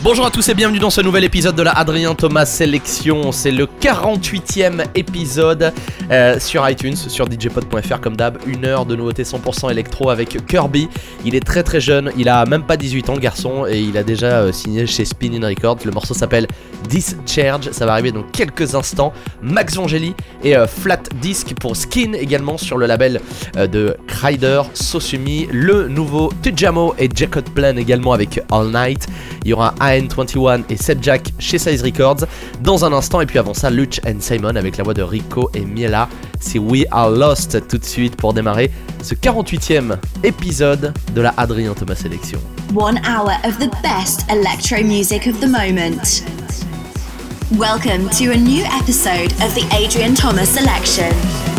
Bonjour à tous et bienvenue dans ce nouvel épisode de la Adrien Thomas Sélection. C'est le 48e épisode euh, sur iTunes, sur djpod.fr comme d'hab. Une heure de nouveautés 100% électro avec Kirby. Il est très très jeune, il a même pas 18 ans le garçon et il a déjà euh, signé chez Spinning Records. Le morceau s'appelle Discharge, ça va arriver dans quelques instants. Max Vangeli et euh, Flat Disc pour Skin également sur le label de Kryder, Sosumi. Le nouveau Tujamo et Jacob Plan également avec All Night. Il y aura AN21 et Seb Jack chez Size Records dans un instant. Et puis avant ça, Luch and Simon avec la voix de Rico et Miela. C'est We Are Lost tout de suite pour démarrer ce 48e épisode de la Adrien Thomas Sélection. One hour of the best electro music of the moment. Welcome to a new episode of the Adrian Thomas Selection.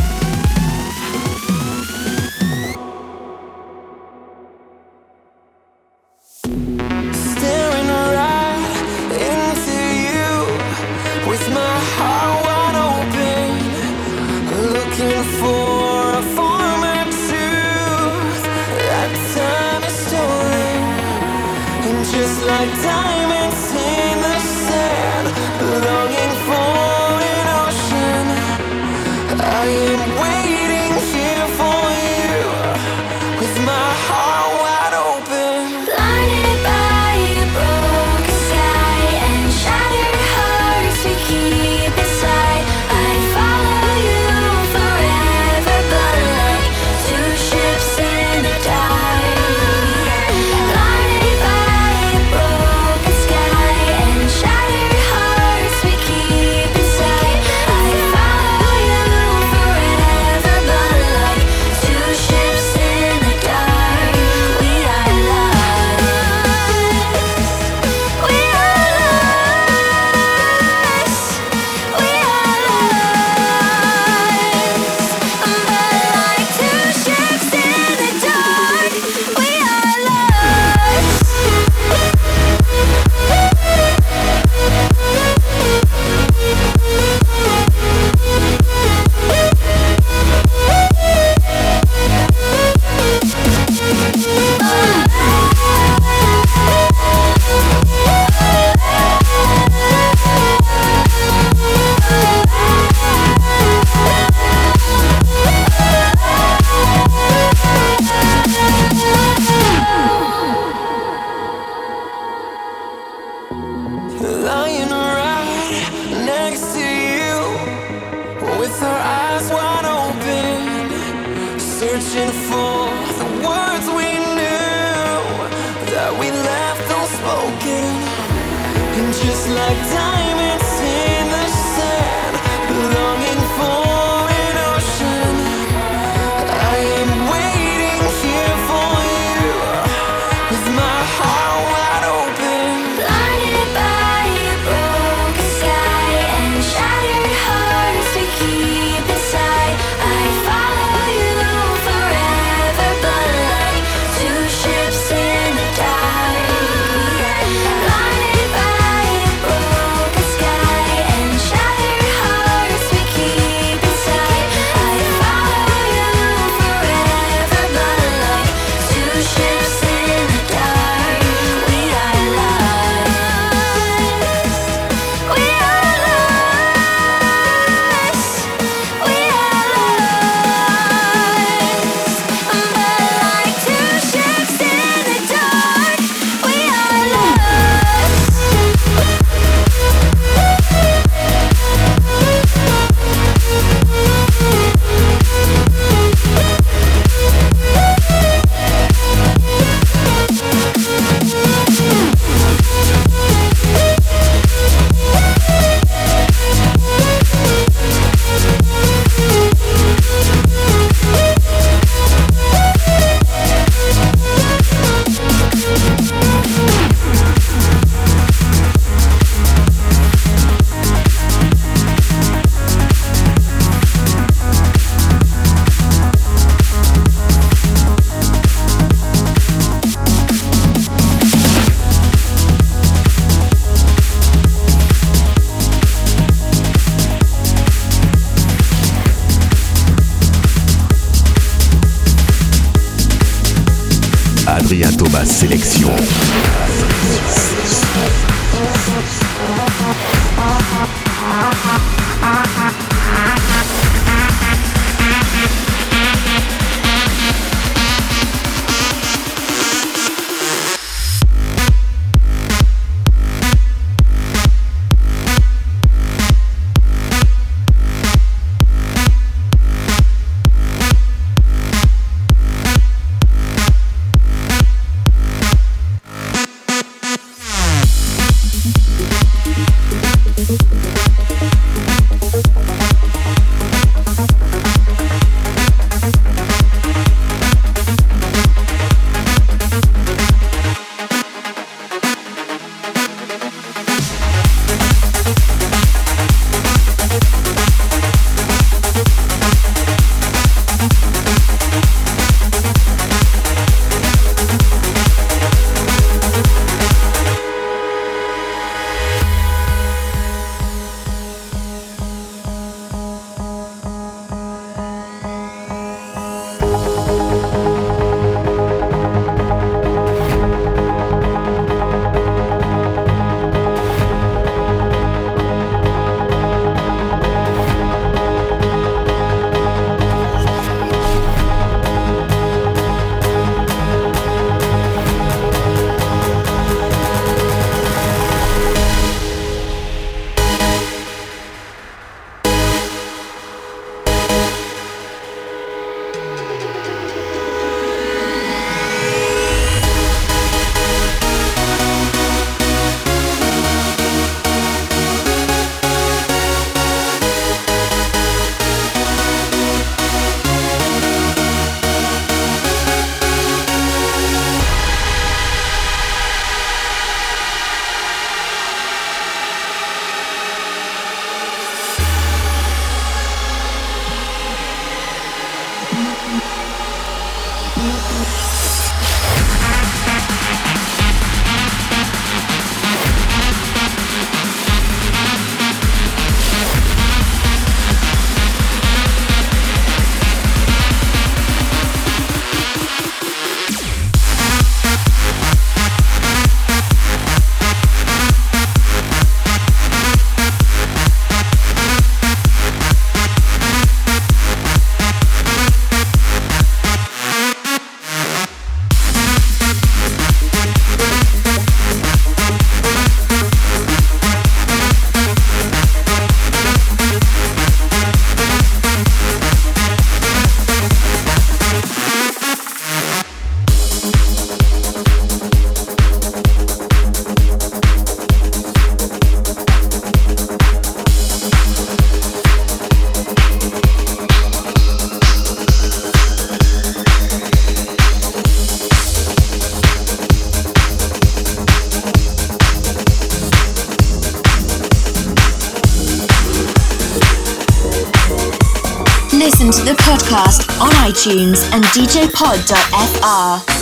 iTunes and djpod.fr.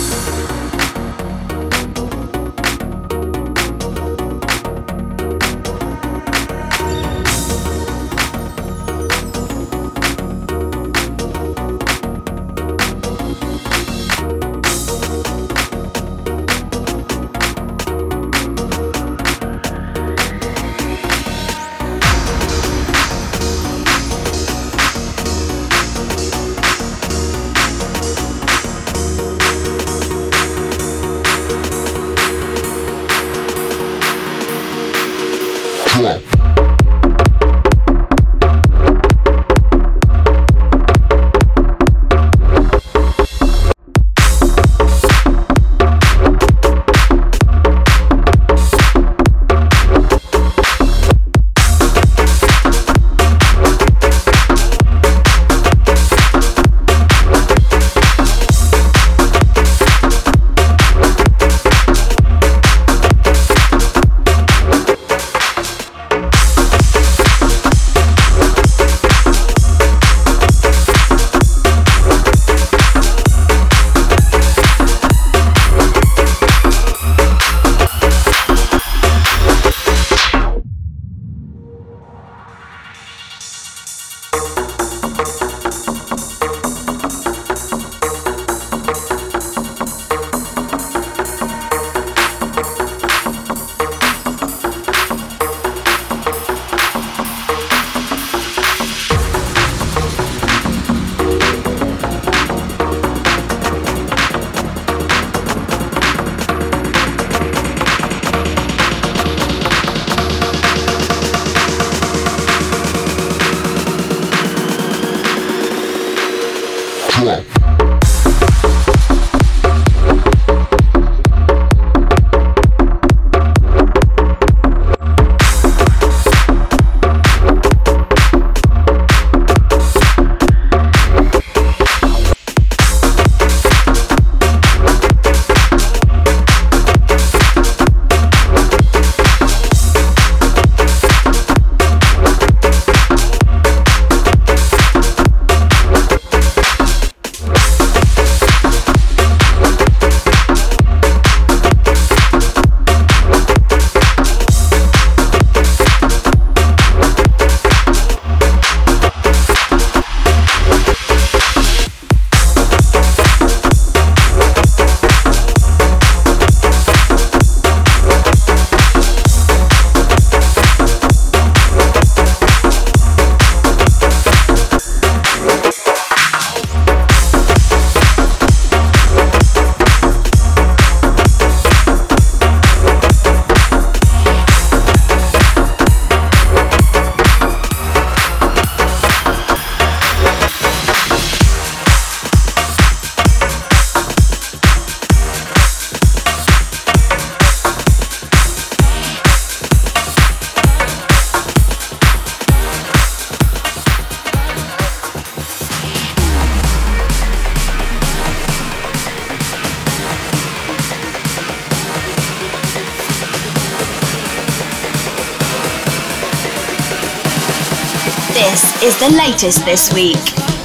latest this week.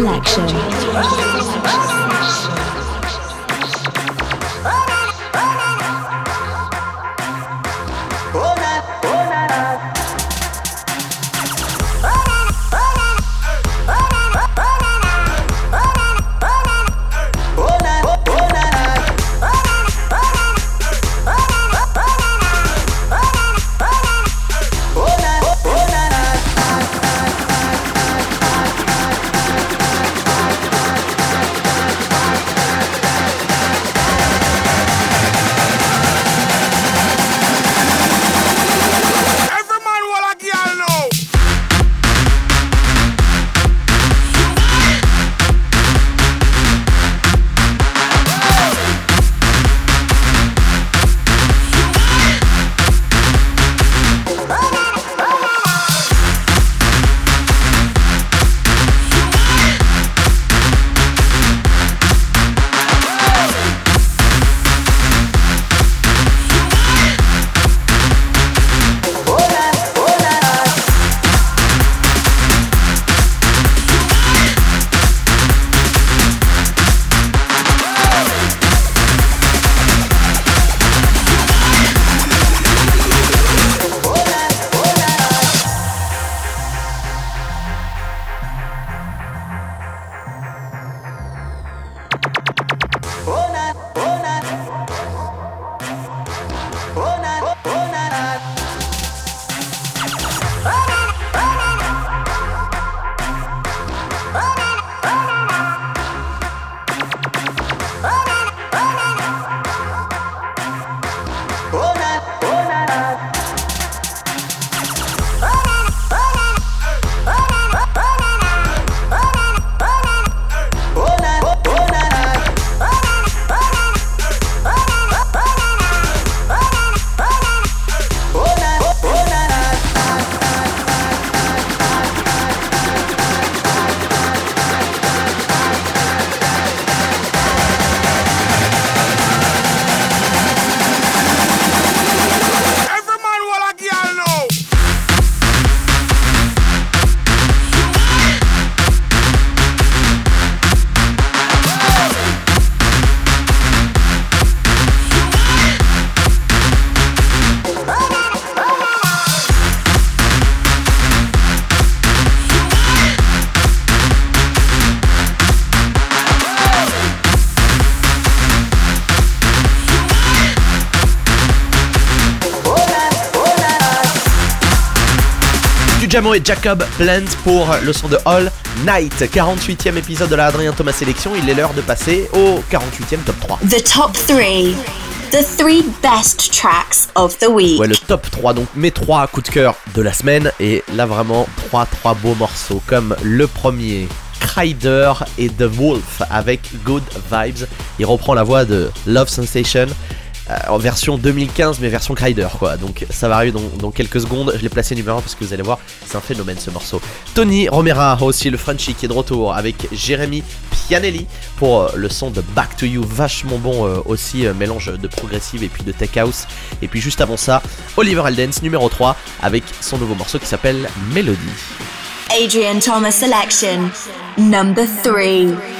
Selection. Jamo et Jacob Blend pour le son de All Night. 48e épisode de la Adrien Thomas Sélection. Il est l'heure de passer au 48e top 3. The top 3. The three best tracks of the week. Ouais, le top 3, donc mes 3 coups de cœur de la semaine. Et là, vraiment, 3 3 beaux morceaux. Comme le premier, Crider et The Wolf avec Good Vibes. Il reprend la voix de Love Sensation. Euh, en version 2015 mais version Crider quoi. Donc ça va arriver dans, quelques secondes. Je l'ai placé numéro 1 parce que vous allez voir c'est un phénomène ce morceau. Tony Romera aussi le Frenchie qui est de retour avec Jérémy Pianelli pour euh, le son de Back to You. Vachement bon euh, aussi mélange de progressive et puis de tech house. Et puis juste avant ça Oliver Eldens numéro 3 avec son nouveau morceau qui s'appelle Melody Adrian Thomas Selection number 3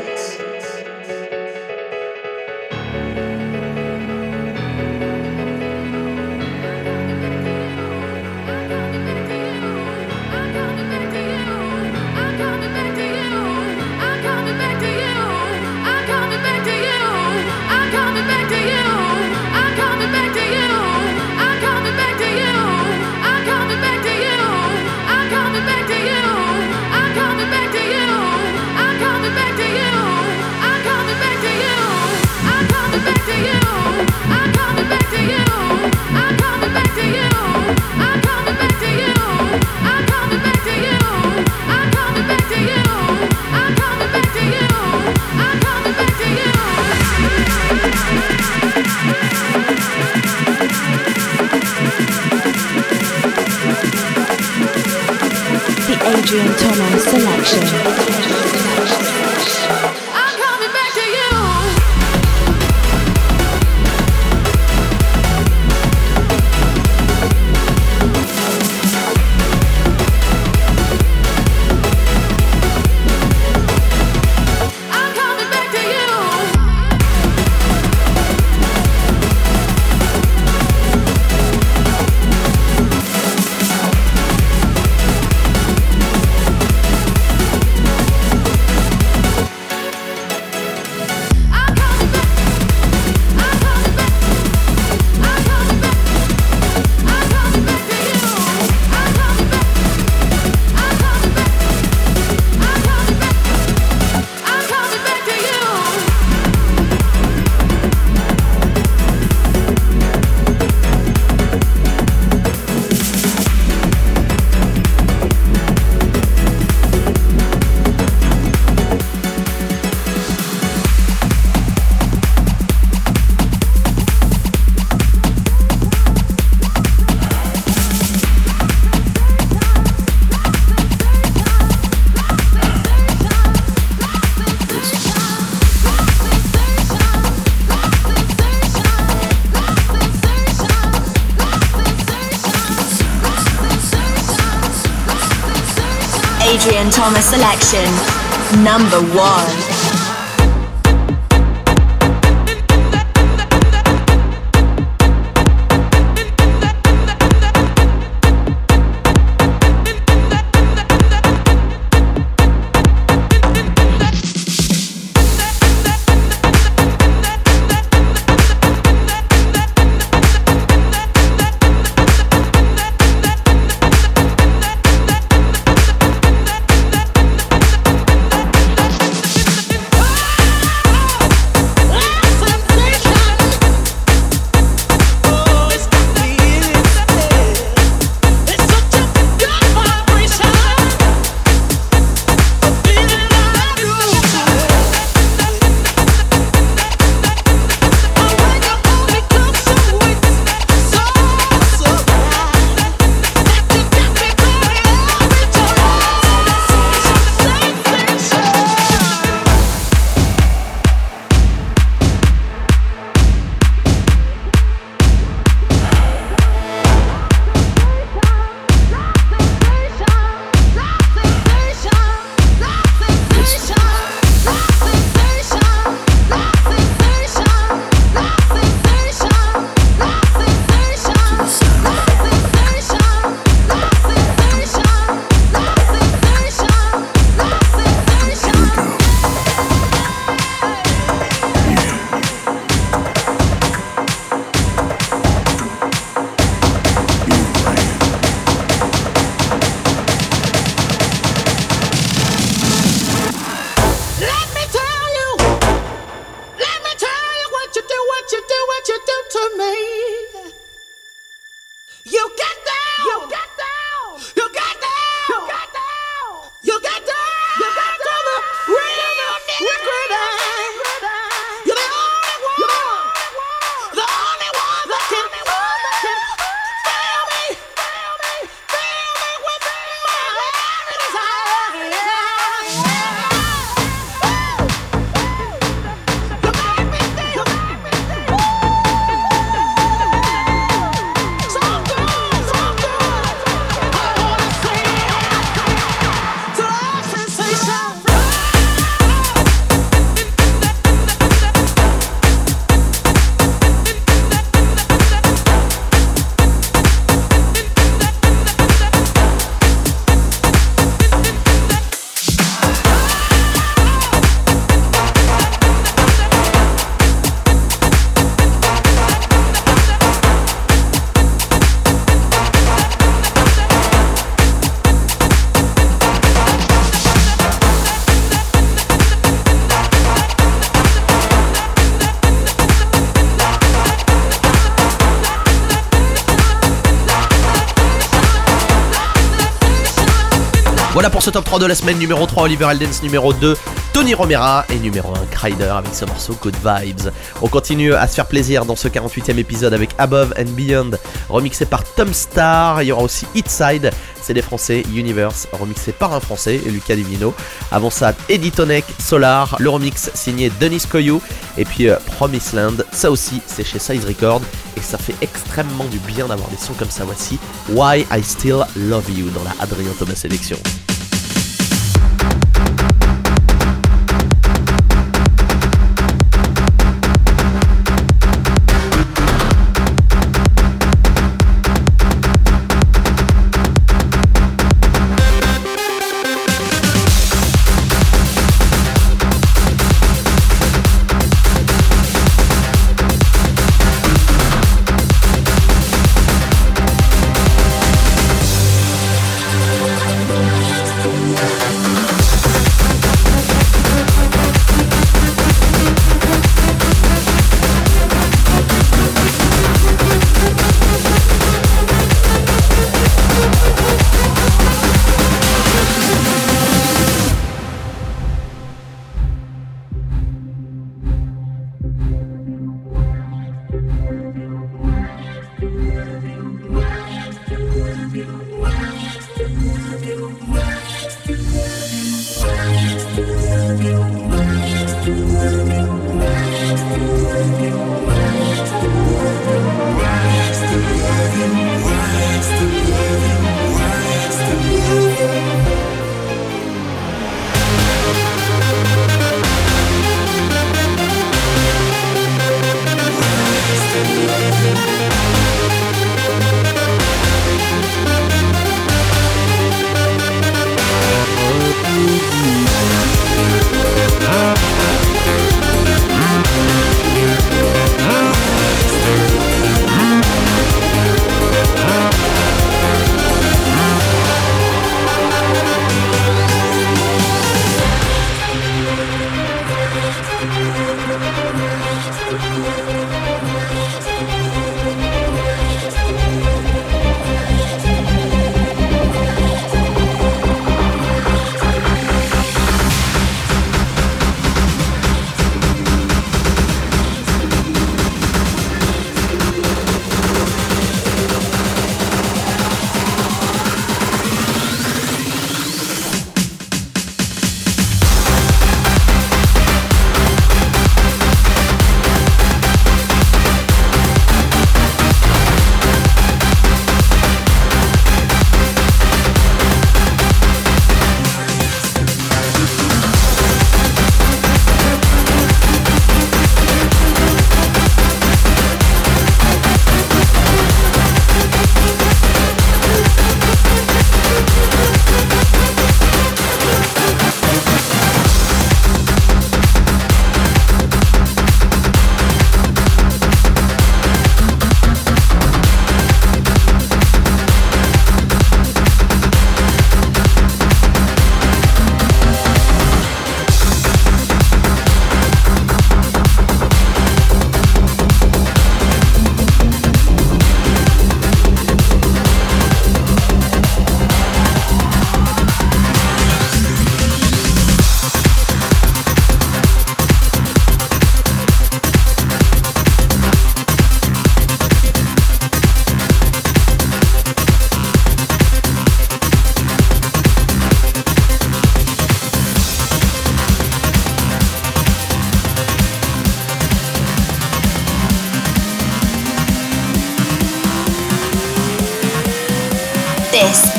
Thomas selection, number one. Voilà pour ce top 3 de la semaine. Numéro 3, Oliver Eldens. Numéro 2, Tony Romera. Et numéro 1, Kryder avec ce morceau Good Vibes. On continue à se faire plaisir dans ce 48e épisode avec Above and Beyond, remixé par Tom Star. Il y aura aussi Side, c'est des Français, Universe, remixé par un Français, Lucas Divino. Avant ça, Editonek, Solar, le remix signé Denis Koyou. Et puis euh, Promise Land, ça aussi, c'est chez Size Record. Et ça fait extrêmement du bien d'avoir des sons comme ça. Voici Why I Still Love You dans la Adrien Thomas Sélection.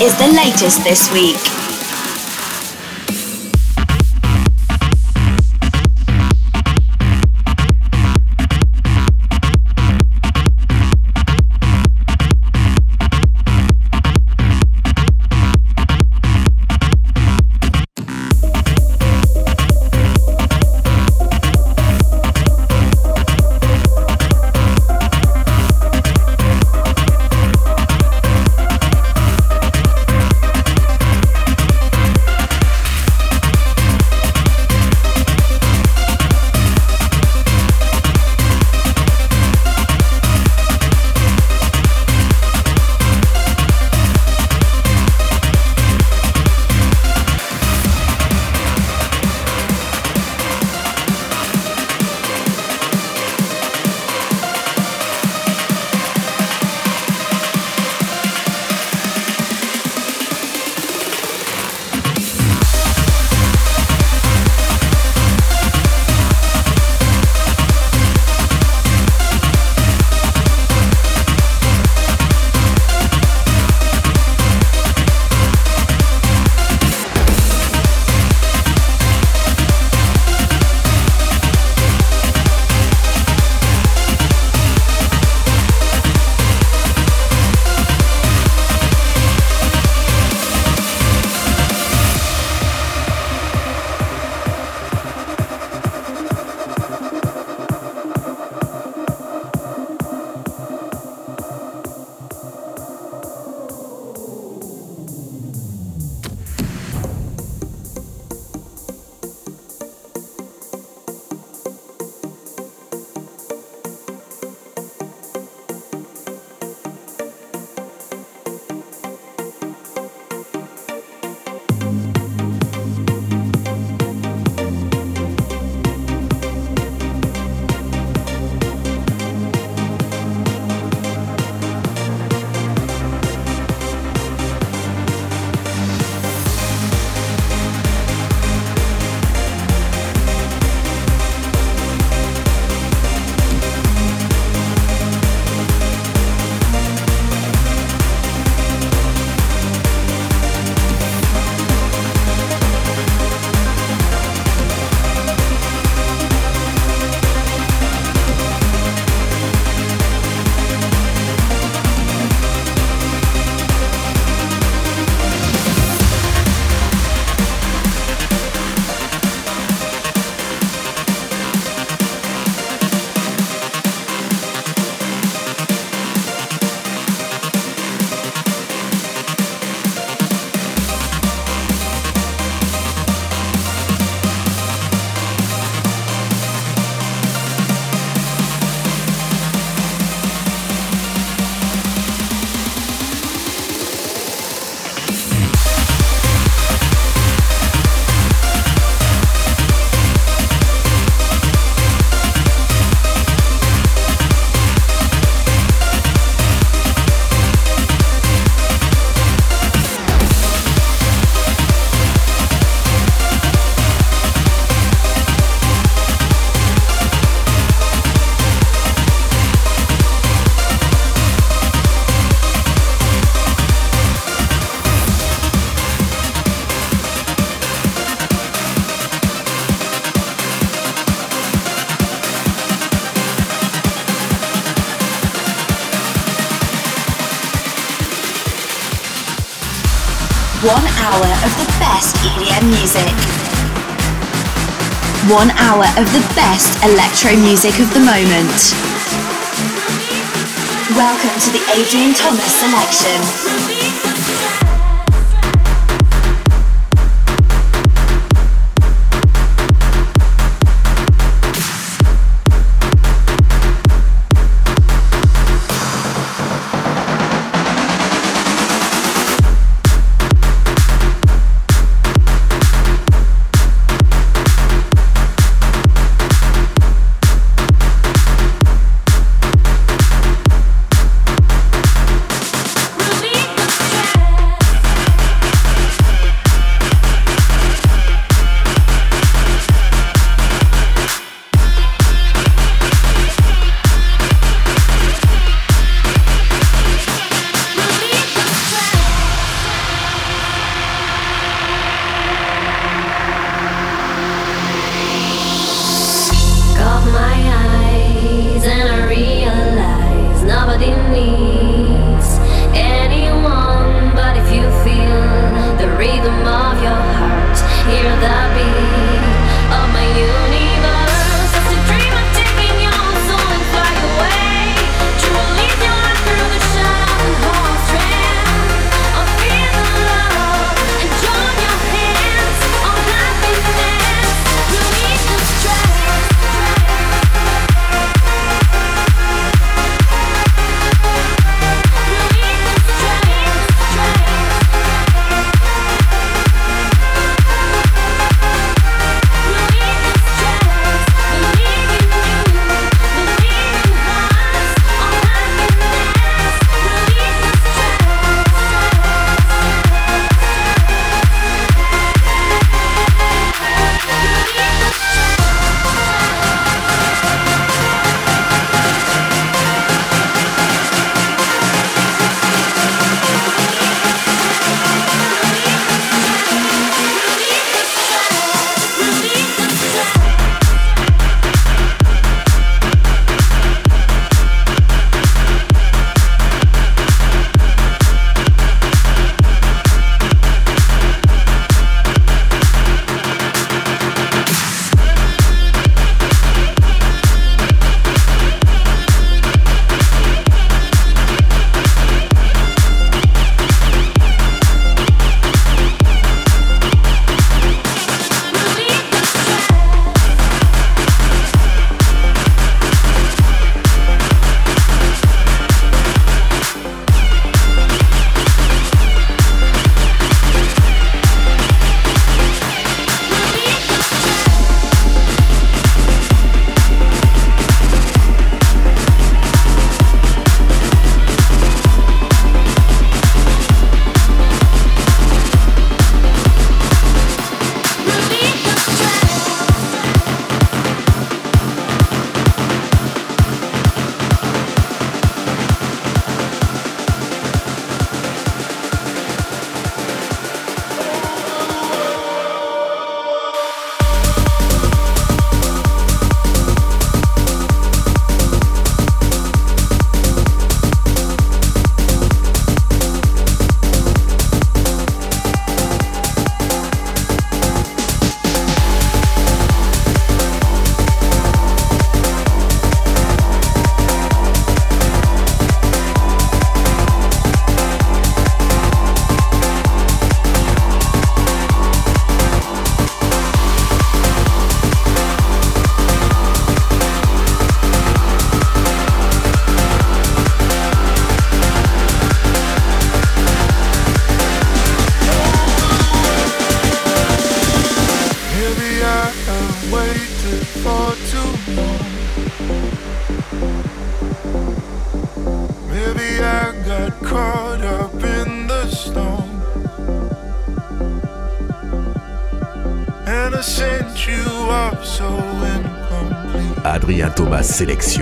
Is the latest this week. One hour of the best electro music of the moment. Welcome to the Adrian Thomas selection. Sélection.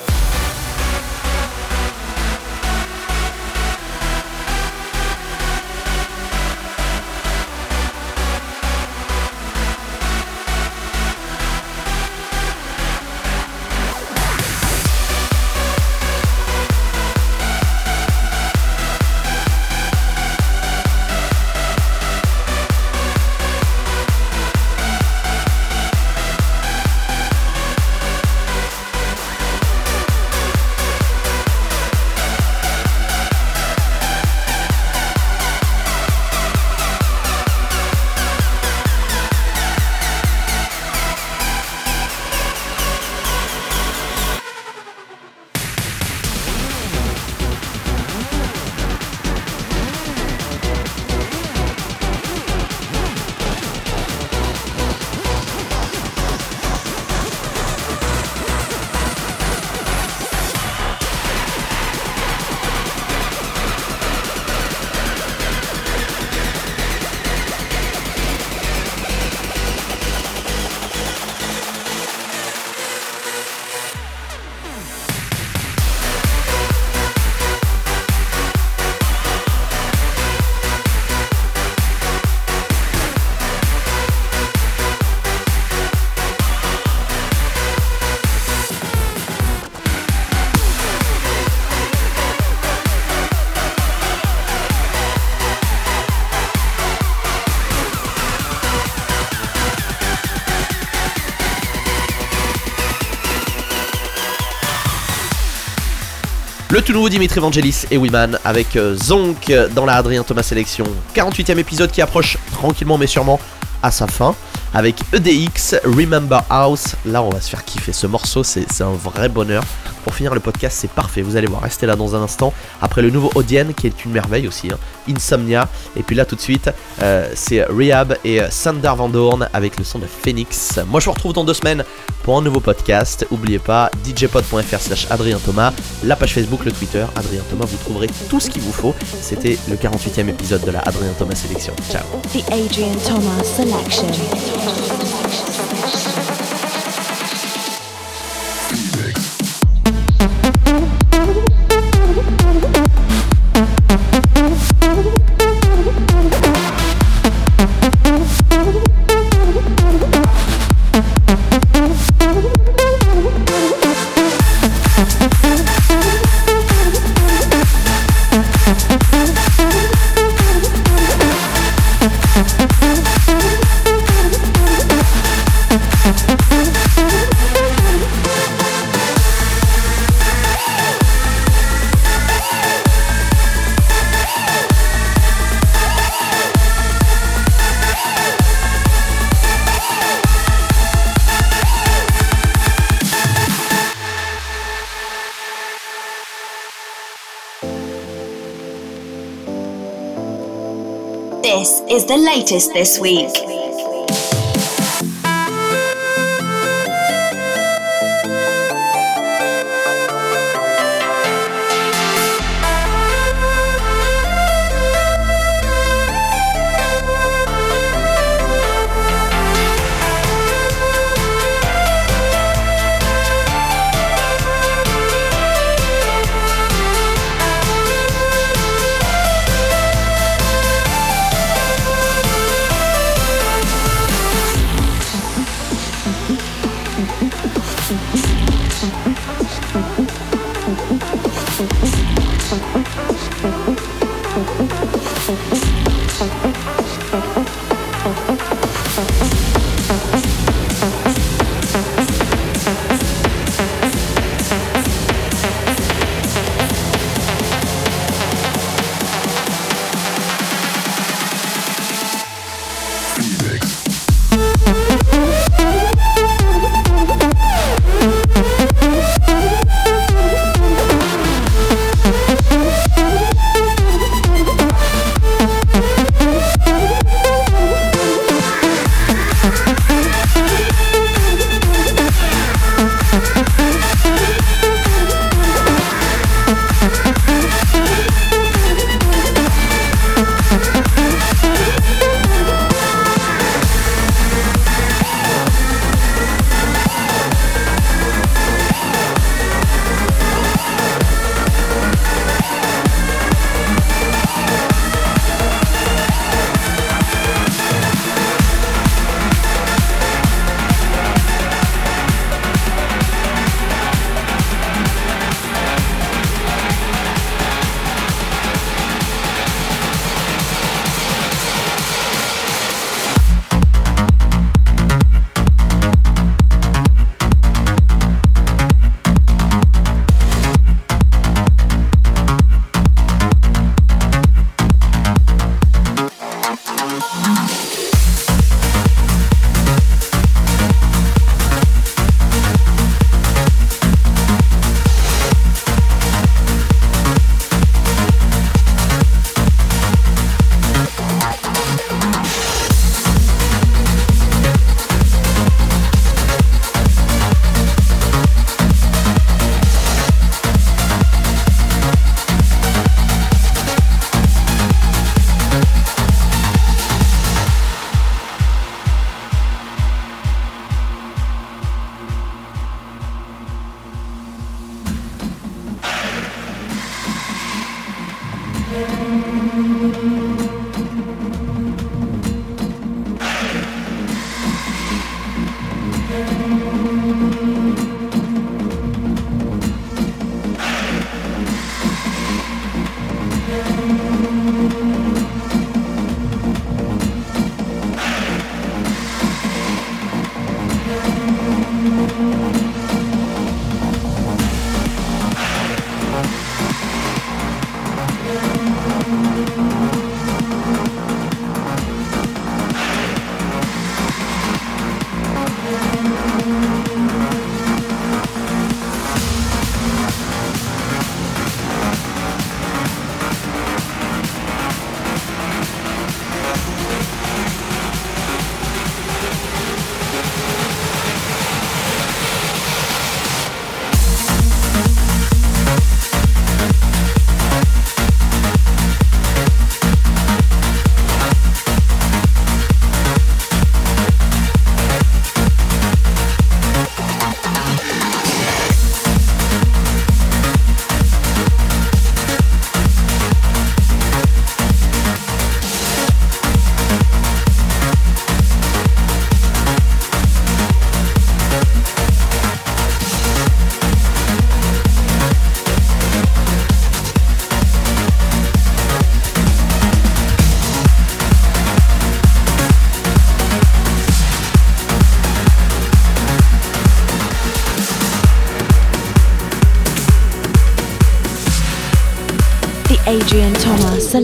Le tout nouveau Dimitri Vangelis et Wiman avec euh, Zonk dans la Adrien Thomas Sélection. 48e épisode qui approche tranquillement mais sûrement à sa fin. Avec EDX, Remember House. Là, on va se faire kiffer. Ce morceau, c'est un vrai bonheur. Pour finir le podcast, c'est parfait. Vous allez voir, restez là dans un instant. Après le nouveau Odien, qui est une merveille aussi. Hein. Insomnia. Et puis là, tout de suite, euh, c'est Rehab et Sander Van Dorn avec le son de Phoenix. Moi, je vous retrouve dans deux semaines pour un nouveau podcast. N'oubliez pas, djpod.fr slash Adrien Thomas, la page Facebook, le Twitter, Adrien Thomas, vous trouverez tout ce qu'il vous faut. C'était le 48e épisode de la Adrien Thomas Sélection. Ciao. The Adrian Thomas Selection. Is the latest this week.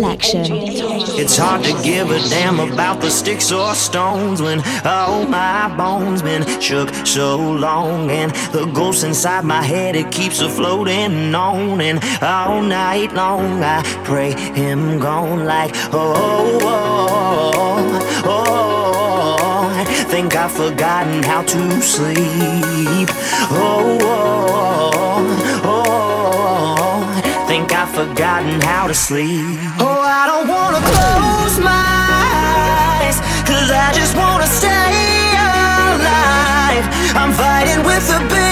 Selection. It's hard to give a damn about the sticks or stones when all my bones been shook so long and the ghost inside my head it keeps a floating on and all night long I pray him gone like oh oh oh, oh think I've forgotten how to sleep oh oh oh think I've forgotten how to sleep oh with the beast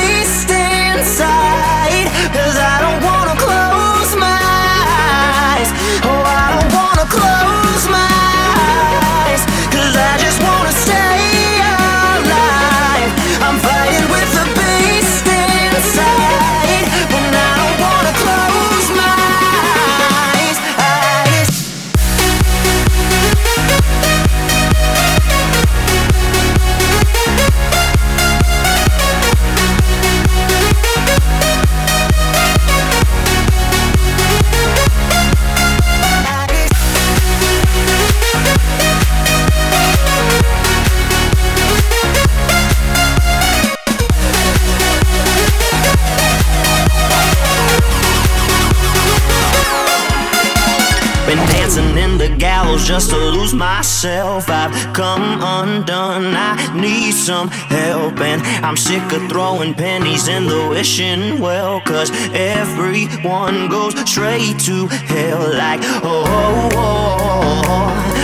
some help, and I'm sick of throwing pennies in the wishing well. Cause everyone goes straight to hell, like, oh, oh,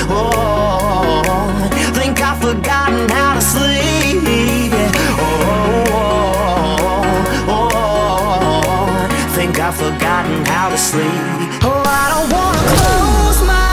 oh, oh. Think I've forgotten how to sleep. Oh, oh, oh, oh. Think I've forgotten how to sleep. Oh, I don't wanna close my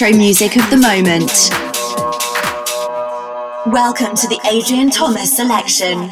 electro music of the moment. Welcome to the Adrian Thomas selection.